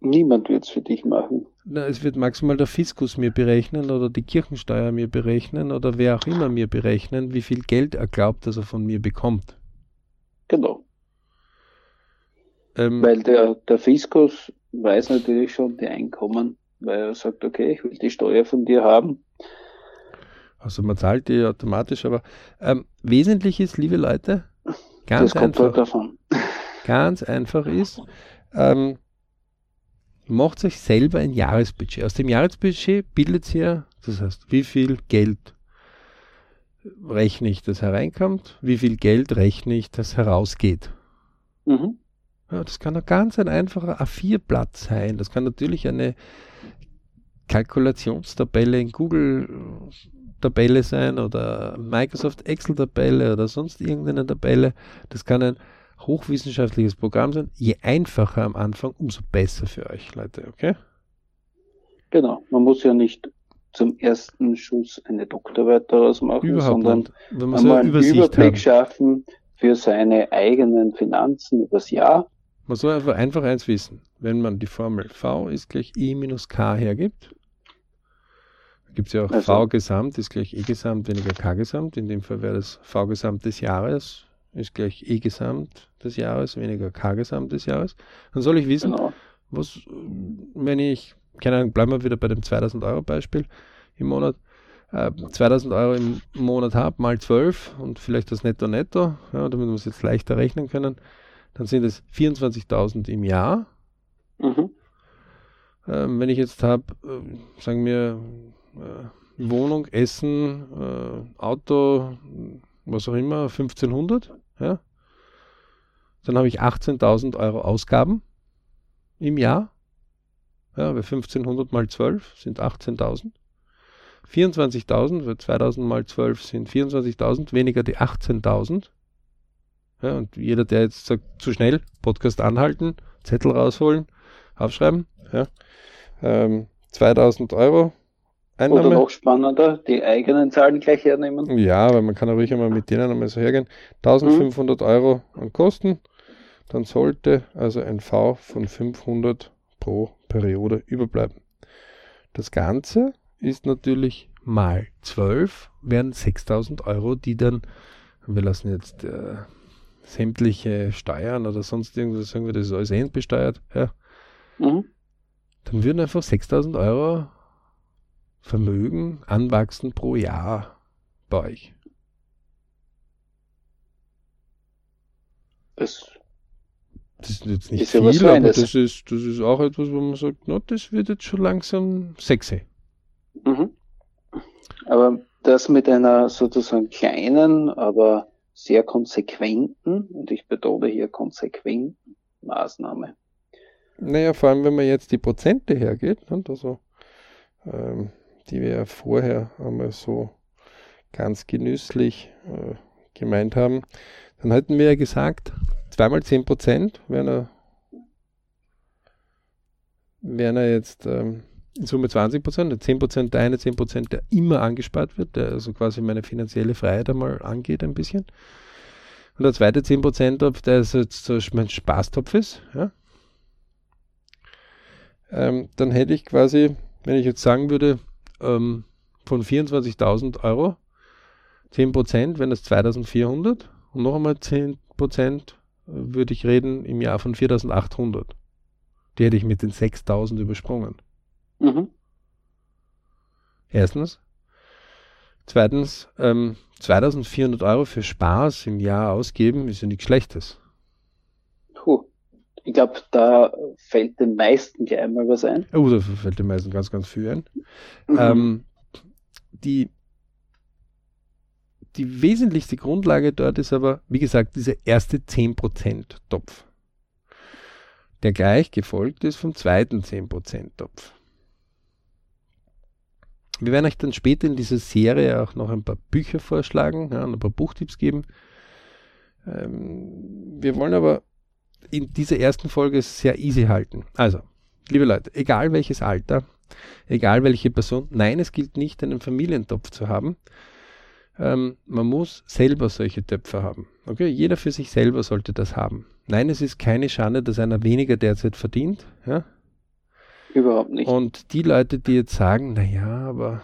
Niemand wird es für dich machen. Na, es wird maximal der Fiskus mir berechnen oder die Kirchensteuer mir berechnen oder wer auch immer mir berechnen, wie viel Geld er glaubt, dass er von mir bekommt. Genau. Ähm, Weil der, der Fiskus weiß natürlich schon die Einkommen, weil er sagt, okay, ich will die Steuer von dir haben. Also man zahlt die automatisch, aber ähm, wesentlich ist, liebe Leute, ganz das einfach, davon. ganz einfach ist, ähm, macht euch selber ein Jahresbudget. Aus dem Jahresbudget bildet ihr, das heißt, wie viel Geld rechne ich, das hereinkommt, wie viel Geld rechne ich, das herausgeht. Mhm. Ja, das kann ein ganz ein einfacher A4-Blatt sein. Das kann natürlich eine Kalkulationstabelle in Google Tabelle sein oder Microsoft Excel-Tabelle oder sonst irgendeine Tabelle. Das kann ein hochwissenschaftliches Programm sein. Je einfacher am Anfang, umso besser für euch, Leute, okay? Genau. Man muss ja nicht zum ersten Schuss eine Doktorarbeit daraus machen, Überhaupt sondern Wenn man so einen Überblick haben. schaffen für seine eigenen Finanzen übers Jahr. Man soll einfach, einfach eins wissen. Wenn man die Formel V ist gleich E minus K hergibt, gibt es ja auch also. V Gesamt ist gleich E Gesamt weniger K Gesamt. In dem Fall wäre das V Gesamt des Jahres ist gleich E Gesamt des Jahres weniger K Gesamt des Jahres. Dann soll ich wissen, genau. was, wenn ich, keine Ahnung, bleiben wir wieder bei dem 2000 Euro Beispiel im Monat, äh, 2000 Euro im Monat habe, mal 12 und vielleicht das Netto Netto, ja, damit wir es jetzt leichter rechnen können, dann sind es 24.000 im Jahr. Mhm. Ähm, wenn ich jetzt habe, äh, sagen wir, Wohnung, Essen, äh, Auto, was auch immer, 1500, ja. Dann habe ich 18.000 Euro Ausgaben im Jahr. Ja, weil 1500 mal 12 sind 18.000. 24.000, weil 2000 mal 12 sind 24.000, weniger die 18.000. Ja, und jeder, der jetzt sagt, zu schnell, Podcast anhalten, Zettel rausholen, aufschreiben. Ja. Ähm, 2000 Euro Einnahme. Oder noch spannender, die eigenen Zahlen gleich hernehmen. Ja, aber man kann auch ruhig einmal mit denen einmal so hergehen. 1500 mhm. Euro an Kosten, dann sollte also ein V von 500 pro Periode überbleiben. Das Ganze ist natürlich mal 12, wären 6000 Euro, die dann, wir lassen jetzt äh, sämtliche Steuern oder sonst irgendwas, sagen wir, das ist alles endbesteuert, ja. Mhm. Dann würden einfach 6000 Euro Vermögen anwachsen pro Jahr bei euch? Das, das ist jetzt nicht ist viel, ja aber das ist, das ist auch etwas, wo man sagt, no, das wird jetzt schon langsam sexy. Mhm. Aber das mit einer sozusagen kleinen, aber sehr konsequenten, und ich betone hier konsequenten Maßnahme. Naja, vor allem, wenn man jetzt die Prozente hergeht, also ähm, die wir ja vorher einmal so ganz genüsslich äh, gemeint haben, dann hätten wir ja gesagt, zweimal 10 Prozent wären er, wären er jetzt ähm, in Summe 20 Prozent, 10 Prozent der eine, 10 Prozent, der immer angespart wird, der also quasi meine finanzielle Freiheit einmal angeht ein bisschen. Und der zweite 10 Prozent, der jetzt so mein Spaßtopf ist, ja. Ähm, dann hätte ich quasi, wenn ich jetzt sagen würde, ähm, von 24.000 Euro, 10 Prozent wären das 2.400 und noch einmal 10 Prozent äh, würde ich reden im Jahr von 4.800. Die hätte ich mit den 6.000 übersprungen. Mhm. Erstens. Zweitens, ähm, 2400 Euro für Spaß im Jahr ausgeben ist ja nichts Schlechtes. Ich glaube, da fällt den meisten gleich einmal was ein. Oh, da fällt den meisten ganz, ganz viel ein. Mhm. Ähm, die, die wesentlichste Grundlage dort ist aber, wie gesagt, dieser erste 10% Topf. Der gleich gefolgt ist vom zweiten 10% Topf. Wir werden euch dann später in dieser Serie auch noch ein paar Bücher vorschlagen ja, und ein paar Buchtipps geben. Ähm, wir wollen aber in dieser ersten Folge sehr easy halten. Also, liebe Leute, egal welches Alter, egal welche Person, nein, es gilt nicht, einen Familientopf zu haben. Ähm, man muss selber solche Töpfe haben. Okay, jeder für sich selber sollte das haben. Nein, es ist keine Schande, dass einer weniger derzeit verdient. Ja? Überhaupt nicht. Und die Leute, die jetzt sagen, naja, aber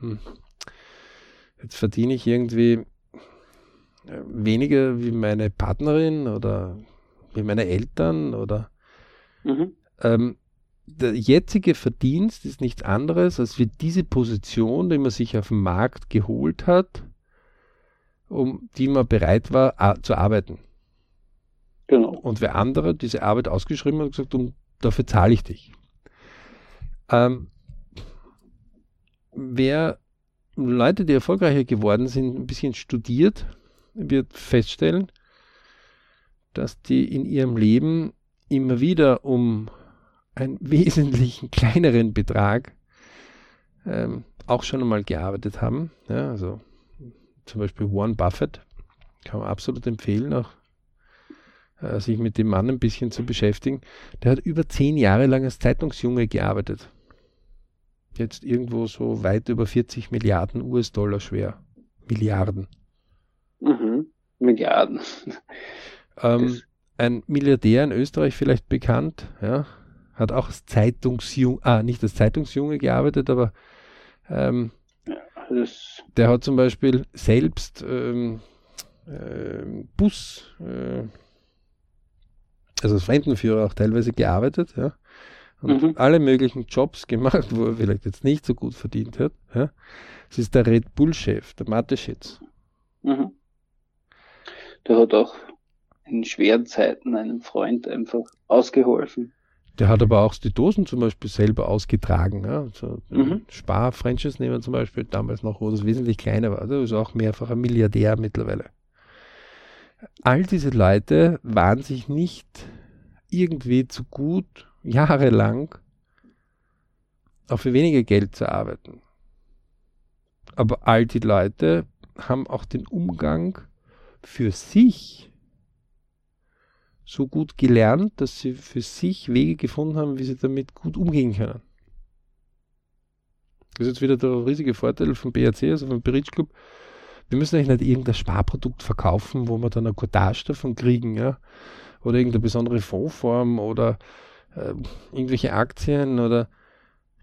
hm, jetzt verdiene ich irgendwie äh, weniger wie meine Partnerin oder wie meine Eltern oder mhm. ähm, der jetzige Verdienst ist nichts anderes, als wie diese Position, die man sich auf dem Markt geholt hat, um die man bereit war zu arbeiten. Genau. Und wer andere diese Arbeit ausgeschrieben hat und gesagt, um, dafür zahle ich dich. Ähm, wer Leute, die erfolgreicher geworden sind, ein bisschen studiert, wird feststellen, dass die in ihrem Leben immer wieder um einen wesentlichen kleineren Betrag ähm, auch schon einmal gearbeitet haben. Ja, also zum Beispiel Warren Buffett kann man absolut empfehlen, auch äh, sich mit dem Mann ein bisschen zu beschäftigen. Der hat über zehn Jahre lang als Zeitungsjunge gearbeitet. Jetzt irgendwo so weit über 40 Milliarden US-Dollar schwer. Milliarden. Mhm. Milliarden. Ähm, ein Milliardär in Österreich vielleicht bekannt, ja, hat auch als Zeitungsjunge, ah, nicht als Zeitungsjunge gearbeitet, aber ähm, der hat zum Beispiel selbst ähm, äh, Bus, äh, also als Fremdenführer auch teilweise gearbeitet, ja, und mhm. alle möglichen Jobs gemacht, wo er vielleicht jetzt nicht so gut verdient hat. Ja. Das ist der Red Bull-Chef, der Mateschitz. Mhm. Der hat auch in schweren Zeiten einem Freund einfach ausgeholfen. Der hat aber auch die Dosen zum Beispiel selber ausgetragen. Ja? Also mhm. Spar-Franchise nehmen zum Beispiel, damals noch, wo das wesentlich kleiner war. Der ist auch mehrfacher Milliardär mittlerweile. All diese Leute waren sich nicht irgendwie zu gut, jahrelang auch für weniger Geld zu arbeiten. Aber all die Leute haben auch den Umgang für sich so gut gelernt, dass sie für sich Wege gefunden haben, wie sie damit gut umgehen können. Das ist jetzt wieder der riesige Vorteil vom BRC, also vom Bridge Club. Wir müssen eigentlich nicht irgendein Sparprodukt verkaufen, wo wir dann eine Cottage davon kriegen, ja. Oder irgendeine besondere Fondsform oder äh, irgendwelche Aktien oder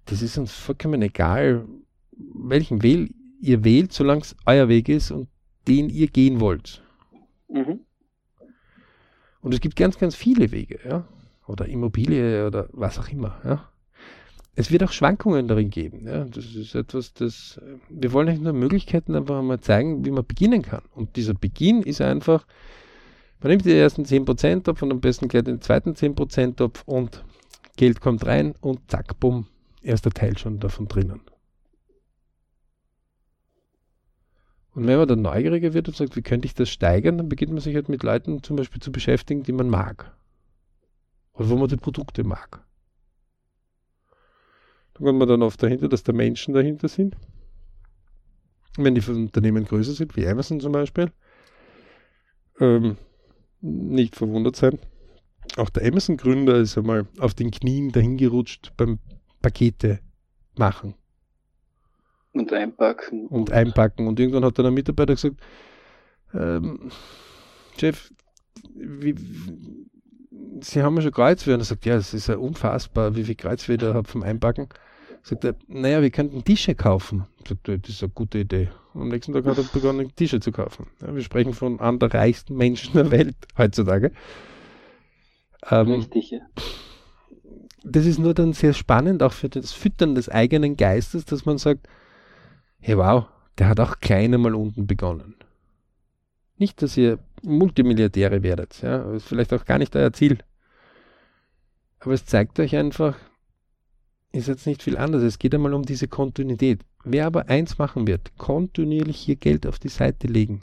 das ist uns vollkommen egal, welchen Wähl ihr wählt, solange es euer Weg ist und den ihr gehen wollt. Mhm. Und es gibt ganz, ganz viele Wege, ja. Oder Immobilie oder was auch immer, ja. Es wird auch Schwankungen darin geben. Ja. Das ist etwas, das wir wollen euch nur Möglichkeiten einfach mal zeigen, wie man beginnen kann. Und dieser Beginn ist einfach, man nimmt die ersten 10% Topf und am besten gleich den zweiten 10% Topf und Geld kommt rein und zack, bumm, erster Teil schon davon drinnen. Und wenn man dann neugieriger wird und sagt, wie könnte ich das steigern, dann beginnt man sich halt mit Leuten zum Beispiel zu beschäftigen, die man mag. Oder wo man die Produkte mag. Dann kommt man dann oft dahinter, dass da Menschen dahinter sind. Und wenn die Unternehmen größer sind, wie Amazon zum Beispiel, ähm, nicht verwundert sein. Auch der Amazon-Gründer ist einmal auf den Knien dahingerutscht beim Pakete machen. Und einpacken. Und einpacken. Und irgendwann hat dann ein Mitarbeiter gesagt, ähm, Chef, wie, Sie haben ja schon Kreuzweh. Und er sagt, ja, es ist ja unfassbar, wie viel Kreuzweh ich habe vom Einpacken. Sagt er, naja, wir könnten Tische kaufen. Sagt er, das ist eine gute Idee. Und am nächsten Tag hat er begonnen, Tische zu kaufen. Ja, wir sprechen von einem der reichsten Menschen der Welt heutzutage. Ähm, Richtig, ja. Das ist nur dann sehr spannend, auch für das Füttern des eigenen Geistes, dass man sagt, hey wow, der hat auch klein einmal unten begonnen. Nicht, dass ihr Multimilliardäre werdet, ja, ist vielleicht auch gar nicht euer Ziel. Aber es zeigt euch einfach, ist jetzt nicht viel anders. Es geht einmal um diese Kontinuität. Wer aber eins machen wird, kontinuierlich hier Geld auf die Seite legen,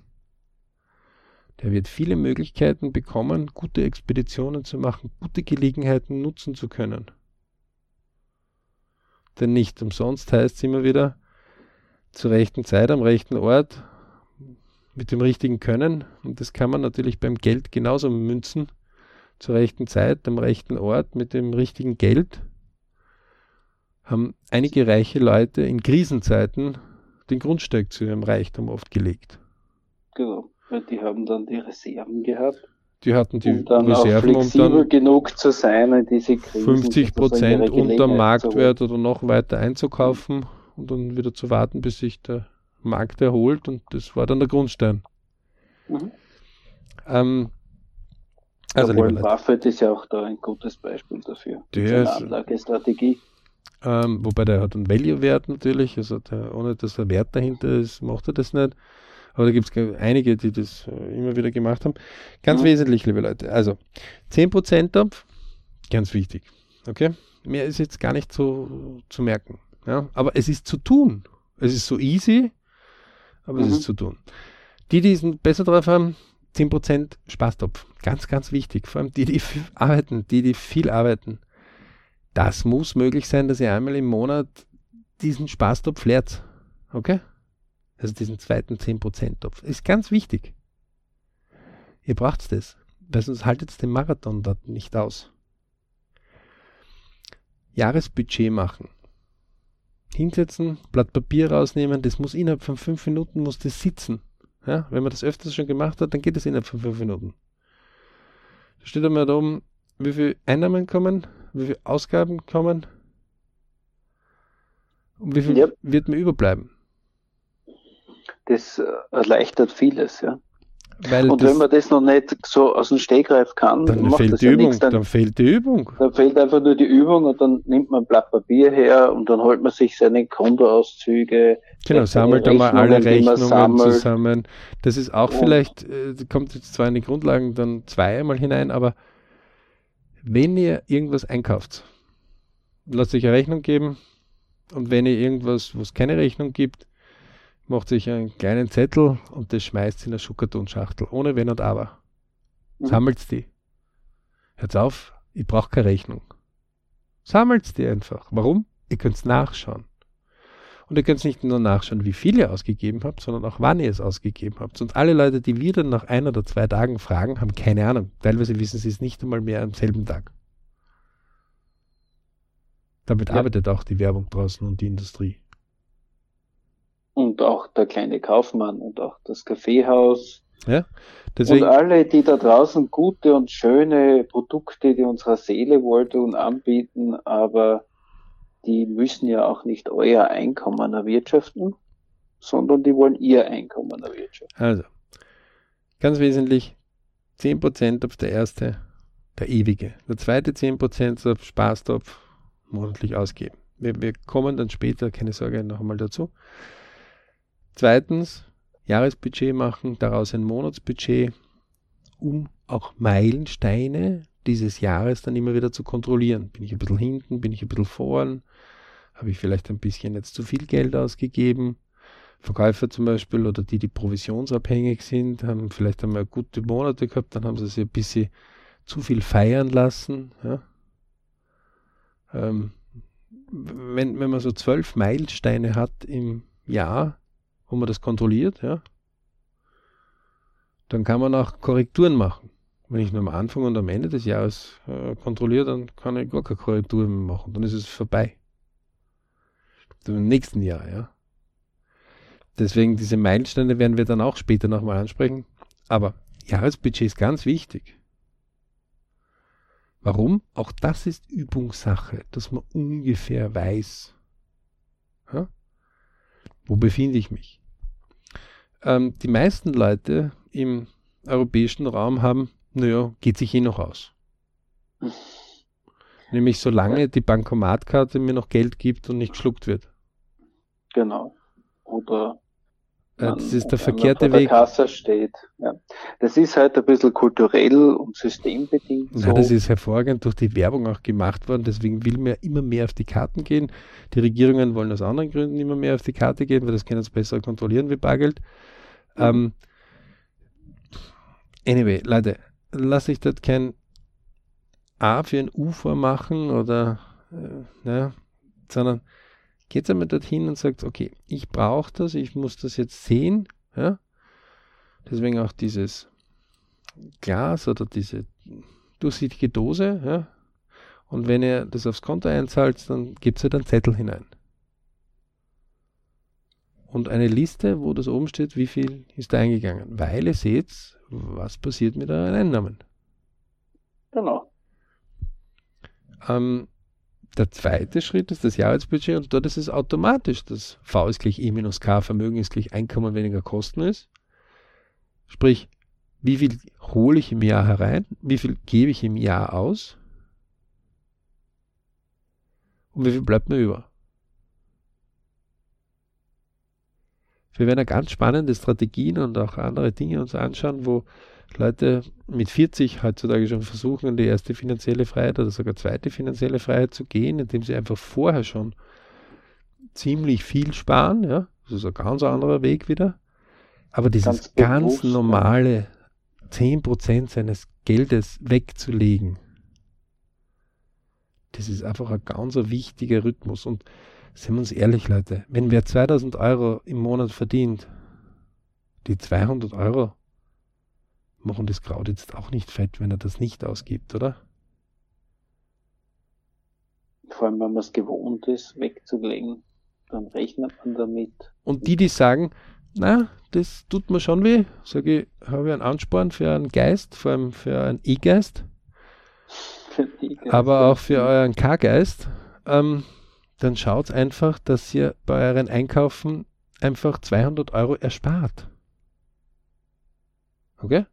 der wird viele Möglichkeiten bekommen, gute Expeditionen zu machen, gute Gelegenheiten nutzen zu können. Denn nicht umsonst heißt es immer wieder, zur rechten Zeit am rechten Ort mit dem richtigen Können. Und das kann man natürlich beim Geld genauso münzen. Zur rechten Zeit, am rechten Ort mit dem richtigen Geld haben einige reiche Leute in Krisenzeiten den Grundsteig zu ihrem Reichtum oft gelegt. Genau, weil die haben dann die Reserven gehabt. Die hatten die um dann Reserven, auch flexibel um dann genug zu sein, in diese Krisen 50 Prozent unter Marktwert oder noch weiter einzukaufen und dann wieder zu warten, bis sich der Markt erholt. Und das war dann der Grundstein. Mhm. Ähm, Also Warren Buffett ist ja auch da ein gutes Beispiel dafür. Der ist- Anlagestrategie. ähm, wobei der hat einen Value-Wert natürlich, also der, ohne dass der Wert dahinter ist, macht er das nicht. Aber da gibt es einige, die das äh, immer wieder gemacht haben. Ganz Mhm. wesentlich, liebe Leute. Also 10% Topf, ganz wichtig. Okay? Mehr ist jetzt gar nicht zu, zu merken. Ja? Aber es ist zu tun. Es ist so easy, aber es Mhm. ist zu tun. Die, die es besser drauf haben, 10% Spaßtopf. Ganz, ganz wichtig. Vor allem die, die arbeiten, die, die viel arbeiten. Das muss möglich sein, dass ihr einmal im Monat diesen Spaßtopf leert. Okay? Also diesen zweiten 10%-Topf. Ist ganz wichtig. Ihr braucht das. Weil sonst haltet ihr den Marathon dort nicht aus. Jahresbudget machen. Hinsetzen, Blatt Papier rausnehmen, das muss innerhalb von fünf Minuten muss das sitzen. Ja, wenn man das öfters schon gemacht hat, dann geht es innerhalb von fünf Minuten. Da steht einmal da oben, wie viel Einnahmen kommen, wie viel Ausgaben kommen und wie viel Ja. wird mir überbleiben. Das äh, erleichtert vieles, ja. Weil Und wenn man das noch nicht so aus dem Stegreif kann, dann macht fehlt die ja Übung, nichts. Dann, dann fehlt die Übung. dann fehlt einfach nur die Übung und dann nimmt man ein Blatt Papier her und dann holt man sich seine Kontoauszüge. Genau, sammelt einmal alle Rechnungen, zusammen. Das ist auch vielleicht, äh, kommt jetzt zwar in die Grundlagen dann zweimal hinein, aber wenn ihr irgendwas einkauft, lasst euch eine Rechnung geben und wenn ihr irgendwas, wo es keine Rechnung gibt, macht euch einen kleinen Zettel und das schmeißt in eine Schuhkartonschachtel, ohne Wenn und Aber. Mhm. Sammelt die. Hört auf, ich brauche keine Rechnung. Sammelt die einfach. Warum? Ihr könnt nachschauen. Und ihr könnt nicht nur nachschauen, wie viel ihr ausgegeben habt, sondern auch wann ihr es ausgegeben habt. Und alle Leute, die wir dann nach ein oder zwei Tagen fragen, haben keine Ahnung. Teilweise wissen sie es nicht einmal mehr am selben Tag. Damit Ja. arbeitet auch die Werbung draußen und die Industrie. Und auch der kleine Kaufmann und auch das Kaffeehaus. Deswegen, und alle, die da draußen gute und schöne Produkte, die unserer Seele wohltun, anbieten, aber die müssen ja auch nicht euer Einkommen erwirtschaften, sondern die wollen ihr Einkommen erwirtschaften. also, ganz wesentlich, 10% auf der erste, der ewige. Der zweite 10% auf Spaßtopf monatlich ausgeben. Wir, wir kommen dann später, keine Sorge, noch einmal dazu. Zweitens, Jahresbudget machen, daraus ein Monatsbudget, um auch Meilensteine dieses Jahres dann immer wieder zu kontrollieren. Bin ich ein bisschen hinten, bin ich ein bisschen vorn, habe ich vielleicht ein bisschen jetzt zu viel Geld ausgegeben. Verkäufer zum Beispiel oder die, die provisionsabhängig sind, haben vielleicht einmal gute Monate gehabt, dann haben sie sich ein bisschen zu viel feiern lassen. Ja. Ähm, wenn, wenn man so zwölf Meilensteine hat im Jahr, wo man das kontrolliert, ja, dann kann man auch Korrekturen machen. Wenn ich nur am Anfang und am Ende des Jahres äh, kontrolliere, dann kann ich gar keine Korrekturen mehr machen. Dann ist es vorbei. Im nächsten Jahr, ja. Deswegen diese Meilensteine werden wir dann auch später nochmal ansprechen. Aber Jahresbudget ist ganz wichtig. Warum? Auch das ist Übungssache, dass man ungefähr weiß, ja? Wo befinde ich mich. Ähm, die meisten Leute im europäischen Raum haben, naja, geht sich eh noch aus. Nämlich solange die Bankomatkarte mir noch Geld gibt und nicht geschluckt wird. Genau. Oder man, das ist der verkehrte Weg. Kasse steht. Ja. Das ist halt ein bisschen kulturell und systembedingt. So. Ja, das ist hervorragend durch die Werbung auch gemacht worden. Deswegen will man immer mehr auf die Karten gehen. Die Regierungen wollen aus anderen Gründen immer mehr auf die Karte gehen, weil das können sie besser kontrollieren wie Bargeld. Mhm. Ähm, anyway, Leute, lasse ich dort kein A für ein U vormachen oder äh, ja, sondern geht einmal dorthin und sagt, okay, ich brauche das, ich muss das jetzt sehen. Ja? Deswegen auch dieses Glas oder diese durchsichtige Dose. Ja? Und wenn ihr das aufs Konto einzahlt, dann gibt es halt einen Zettel hinein. Und eine Liste, wo das oben steht, wie viel ist da eingegangen. Weil ihr seht, was passiert mit euren Einnahmen. Genau. Ähm, der zweite Schritt ist das Jahresbudget und dort ist es automatisch, dass V ist gleich E minus K, Vermögen ist gleich Einkommen weniger Kosten ist. Sprich, wie viel hole ich im Jahr herein, wie viel gebe ich im Jahr aus und wie viel bleibt mir über. Wir werden ganz spannende Strategien und auch andere Dinge uns anschauen, wo Leute mit 40 heutzutage schon versuchen, in die erste finanzielle Freiheit oder sogar zweite finanzielle Freiheit zu gehen, indem sie einfach vorher schon ziemlich viel sparen. Ja? Das ist ein ganz anderer Weg wieder. Aber dieses ganz, ganz normale 10% seines Geldes wegzulegen, das ist einfach ein ganz wichtiger Rhythmus. Und sind wir uns ehrlich, Leute, wenn wer 2000 Euro im Monat verdient, die 200 Euro machen das Kraut jetzt auch nicht fett, wenn er das nicht ausgibt, oder? Vor allem, wenn man es gewohnt ist, wegzulegen, dann rechnet man damit. Und die, die sagen, na, das tut mir schon weh, sage ich, habe ich einen Ansporn für einen Geist, vor allem für einen E-Geist, e aber auch für euren K-Geist, ähm, dann schaut einfach, dass ihr bei euren Einkaufen einfach 200 Euro erspart. Okay?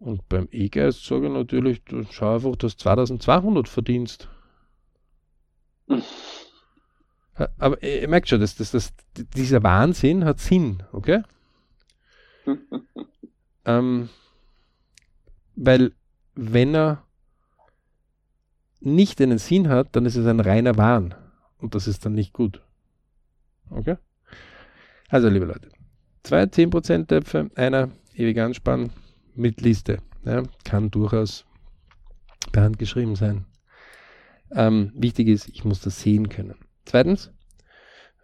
Und beim E-Geist sage ich natürlich, du schau einfach, dass du 2200 verdienst. Aber ihr merkt schon, dass, dass, dass, dieser Wahnsinn hat Sinn, okay? ähm, weil wenn er nicht einen Sinn hat, dann ist es ein reiner Wahn. Und das ist dann nicht gut. Okay? Also, liebe Leute, zwei 10% Töpfe, einer ewig anspannen, mit Liste. Ja, kann durchaus per Hand geschrieben sein. Ähm, wichtig ist, ich muss das sehen können. Zweitens,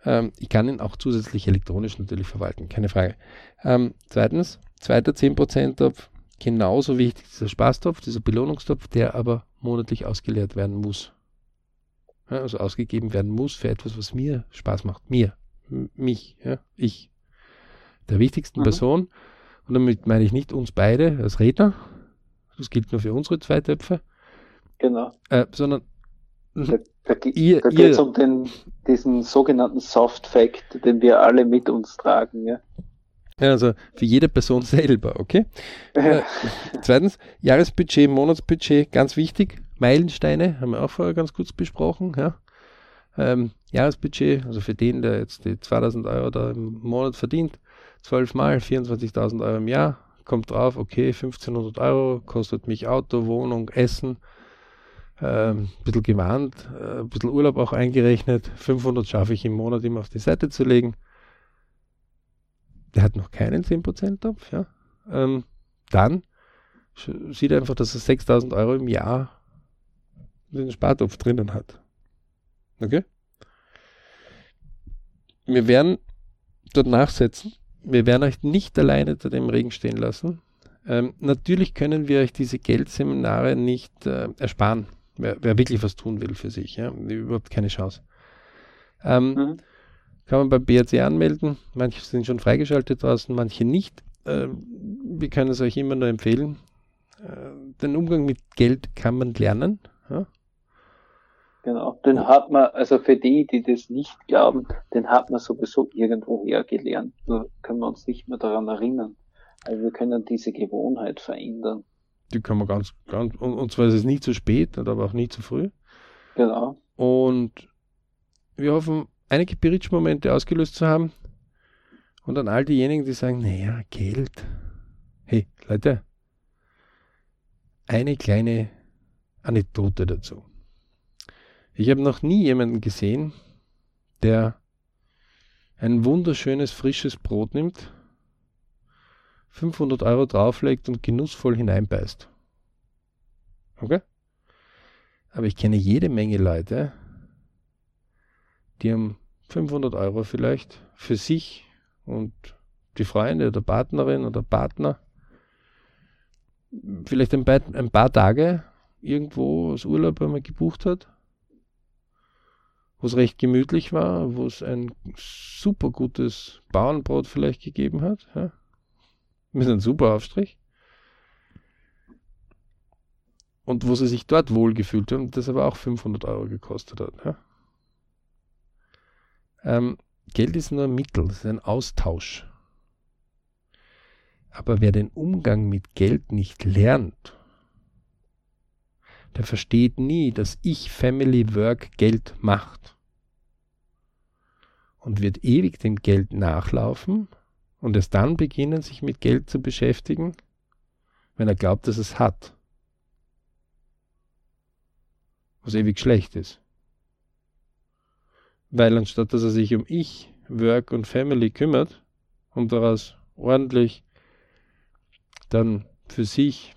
ähm, ich kann ihn auch zusätzlich elektronisch natürlich verwalten, keine Frage. Ähm, zweitens, zweiter 10%-Topf, genauso wichtig dieser Spaßtopf, dieser Belohnungstopf, der aber monatlich ausgeleert werden muss. Ja, also ausgegeben werden muss für etwas, was mir Spaß macht. Mir, mich, ja, ich. Der wichtigsten mhm. Person und damit meine ich nicht uns beide als Redner, das gilt nur für unsere zwei Töpfe. Genau. Äh, sondern da, da, ihr, da geht es um den, diesen sogenannten Soft Fact, den wir alle mit uns tragen. Ja? Ja, also für jede Person selber, okay? Äh, zweitens, Jahresbudget, Monatsbudget, ganz wichtig. Meilensteine haben wir auch vorher ganz kurz besprochen. Ja? Ähm, Jahresbudget, also für den, der jetzt die 2000 Euro da im Monat verdient, 12 Mal 24.000 Euro im Jahr, kommt drauf, okay, 1500 Euro, kostet mich Auto, Wohnung, Essen, äh, ein bisschen gewarnt, äh, ein bisschen Urlaub auch eingerechnet, 500 schaffe ich im Monat immer auf die Seite zu legen. Der hat noch keinen 10% Topf, ja. Ähm, dann sieht er einfach, dass er 6000 Euro im Jahr den Spartopf drinnen hat. Okay? Wir werden dort nachsetzen wir werden euch nicht alleine unter dem Regen stehen lassen. Ähm, natürlich können wir euch diese Geldseminare nicht äh, ersparen. Wer, wer, wirklich was tun will für sich, ja, überhaupt keine Chance. Ähm, mhm. Kann man beim BRC anmelden. Manche sind schon freigeschaltet draußen, manche nicht. Ähm, wir können es euch immer nur empfehlen. Äh, den Umgang mit Geld kann man lernen. Ja? Genau, den hat man, also für die, die das nicht glauben, den hat man sowieso irgendwo her gelernt. Nur können wir uns nicht mehr daran erinnern. Also wir können diese Gewohnheit verändern. Die kann man ganz, ganz, und, und zwar ist es nicht zu spät, aber auch nicht zu früh. Genau. Und wir hoffen, einige Bridge-Momente ausgelöst zu haben. Und an all diejenigen, die sagen, naja, Geld. Hey, Leute, eine kleine Anekdote dazu. Ich habe noch nie jemanden gesehen, der ein wunderschönes frisches Brot nimmt, 500 Euro drauflegt und genussvoll hineinbeißt. Okay? Aber ich kenne jede Menge Leute, die haben 500 Euro vielleicht für sich und die Freunde oder Partnerin oder Partner vielleicht ein paar, Tage irgendwo aus Urlaub einmal gebucht hat, wo es recht gemütlich war, wo es ein super gutes Bauernbrot vielleicht gegeben hat, ja, mit einem super Aufstrich. Und wo sie sich dort wohlgefühlt haben, das aber auch 500 Euro gekostet hat. Ja. Ähm, Geld ist nur ein Mittel, es ist ein Austausch. Aber wer den Umgang mit Geld nicht lernt, der versteht nie, dass ich Family Work Geld macht. Und wird ewig dem Geld nachlaufen und erst dann beginnen, sich mit Geld zu beschäftigen, wenn er glaubt, dass es hat. Was ewig schlecht ist. Weil anstatt dass er sich um ich, Work und Family kümmert und daraus ordentlich dann für sich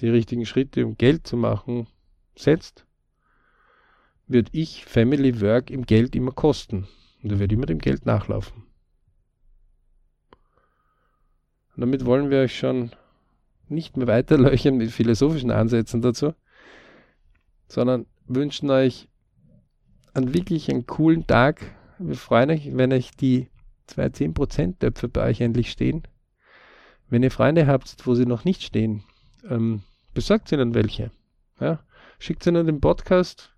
die richtigen Schritte, um Geld zu machen, setzt, wird ich Family Work im Geld immer kosten. Und er wird immer dem Geld nachlaufen. Und damit wollen wir euch schon nicht mehr weiterlöchern mit philosophischen Ansätzen dazu, sondern wünschen euch einen wirklich einen coolen Tag. Wir freuen euch, wenn euch die zwei 10% Töpfe bei euch endlich stehen. Wenn ihr Freunde habt, wo sie noch nicht stehen, ähm, besorgt ihnen welche. Ja? Schickt ihnen den Podcast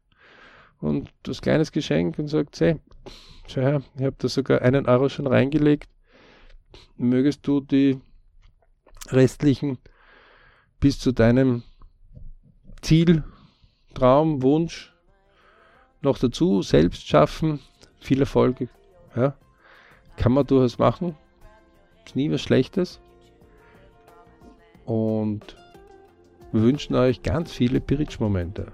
und das kleines Geschenk und sagt, hey, schau her, ich habe da sogar einen Euro schon reingelegt. Mögest du die restlichen bis zu deinem Ziel, Traum, Wunsch noch dazu selbst schaffen. Viel Erfolg. Ja? Kann man durchaus machen. Ist nie was Schlechtes. Und wir wünschen euch ganz viele Bridge-Momente.